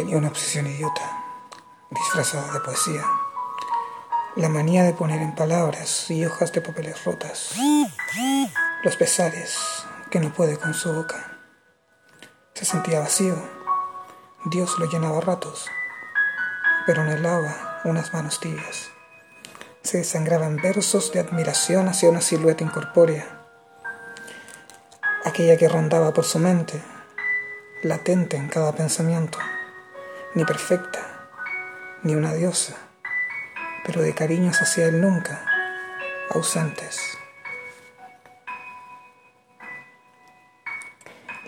Tenía una obsesión idiota, disfrazada de poesía. La manía de poner en palabras y hojas de papeles rotas los pesares que no puede con su boca. Se sentía vacío. Dios lo llenaba a ratos, pero anhelaba unas manos tibias. Se desangraban versos de admiración hacia una silueta incorpórea aquella que rondaba por su mente, latente en cada pensamiento, ni perfecta, ni una diosa, pero de cariños hacia él nunca, ausentes.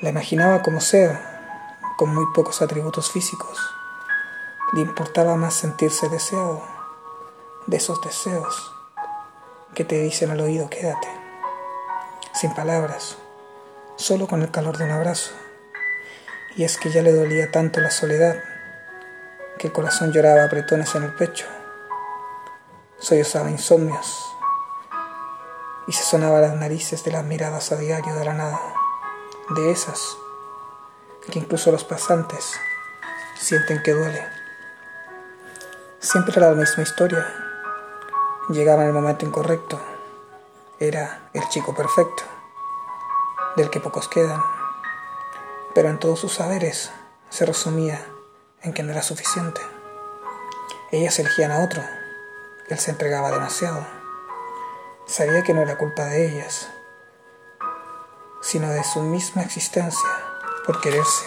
La imaginaba como sea, con muy pocos atributos físicos. Le importaba más sentirse deseado, de esos deseos que te dicen al oído quédate, sin palabras, solo con el calor de un abrazo. Y es que ya le dolía tanto la soledad que el corazón lloraba apretones en el pecho. Sollozaba insomnios y se sonaba las narices de las miradas a diario de la nada, de esas que incluso los pasantes sienten que duele. Siempre era la misma historia. Llegaba en el momento incorrecto. Era el chico perfecto del que pocos quedan, pero en todos sus saberes se resumía en que no era suficiente. Ellas elegían a otro, él se entregaba demasiado. Sabía que no era culpa de ellas, sino de su misma existencia, por quererse.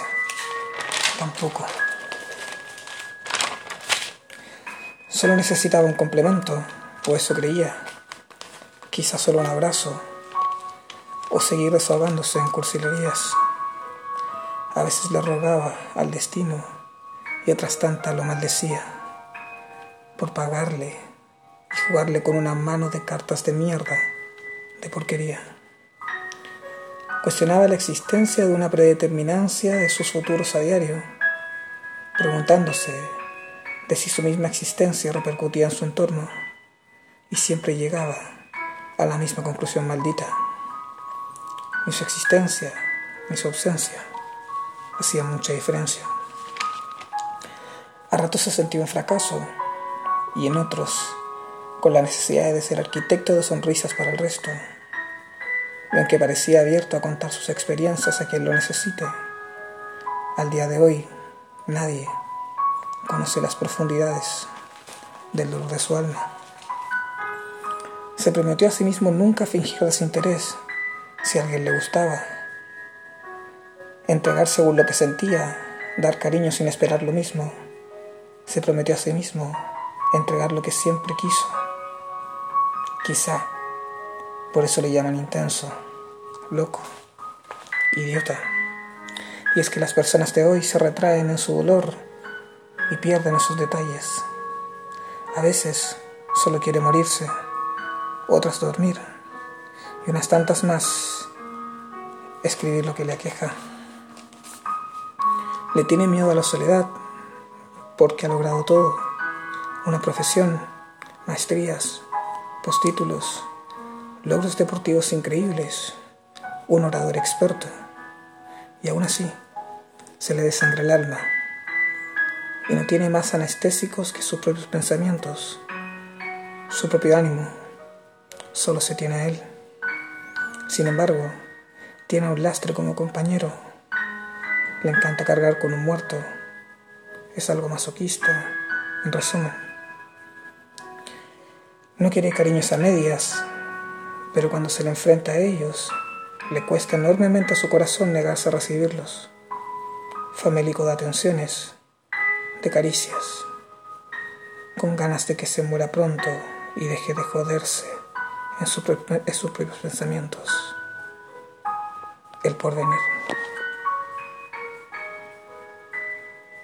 Tampoco. Solo necesitaba un complemento, o eso creía. Quizá solo un abrazo o seguir desahogándose en cursilerías. A veces le rogaba al destino y otras tantas lo maldecía por pagarle y jugarle con una mano de cartas de mierda, de porquería. Cuestionaba la existencia de una predeterminancia de sus futuros a diario, preguntándose de si su misma existencia repercutía en su entorno y siempre llegaba a la misma conclusión maldita ni su existencia, ni su ausencia hacían mucha diferencia. A ratos se sentía un fracaso y en otros con la necesidad de ser arquitecto de sonrisas para el resto. Y aunque parecía abierto a contar sus experiencias a quien lo necesite, al día de hoy nadie conoce las profundidades del dolor de su alma. Se prometió a sí mismo nunca fingir desinterés si alguien le gustaba. Entregar según lo que sentía, dar cariño sin esperar lo mismo. Se prometió a sí mismo entregar lo que siempre quiso. Quizá por eso le llaman intenso, loco, idiota. Y es que las personas de hoy se retraen en su dolor y pierden esos detalles. A veces solo quiere morirse, otras dormir y unas tantas más escribir lo que le aqueja. Le tiene miedo a la soledad porque ha logrado todo, una profesión, maestrías, postítulos, logros deportivos increíbles, un orador experto, y aún así se le desangra el alma y no tiene más anestésicos que sus propios pensamientos, su propio ánimo, solo se tiene a él. Sin embargo, tiene un lastre como compañero. Le encanta cargar con un muerto. Es algo masoquista, en resumen. No quiere cariños a medias, pero cuando se le enfrenta a ellos, le cuesta enormemente a su corazón negarse a recibirlos. Famélico de atenciones, de caricias, con ganas de que se muera pronto y deje de joderse en, sus propios pensamientos. El porvenir.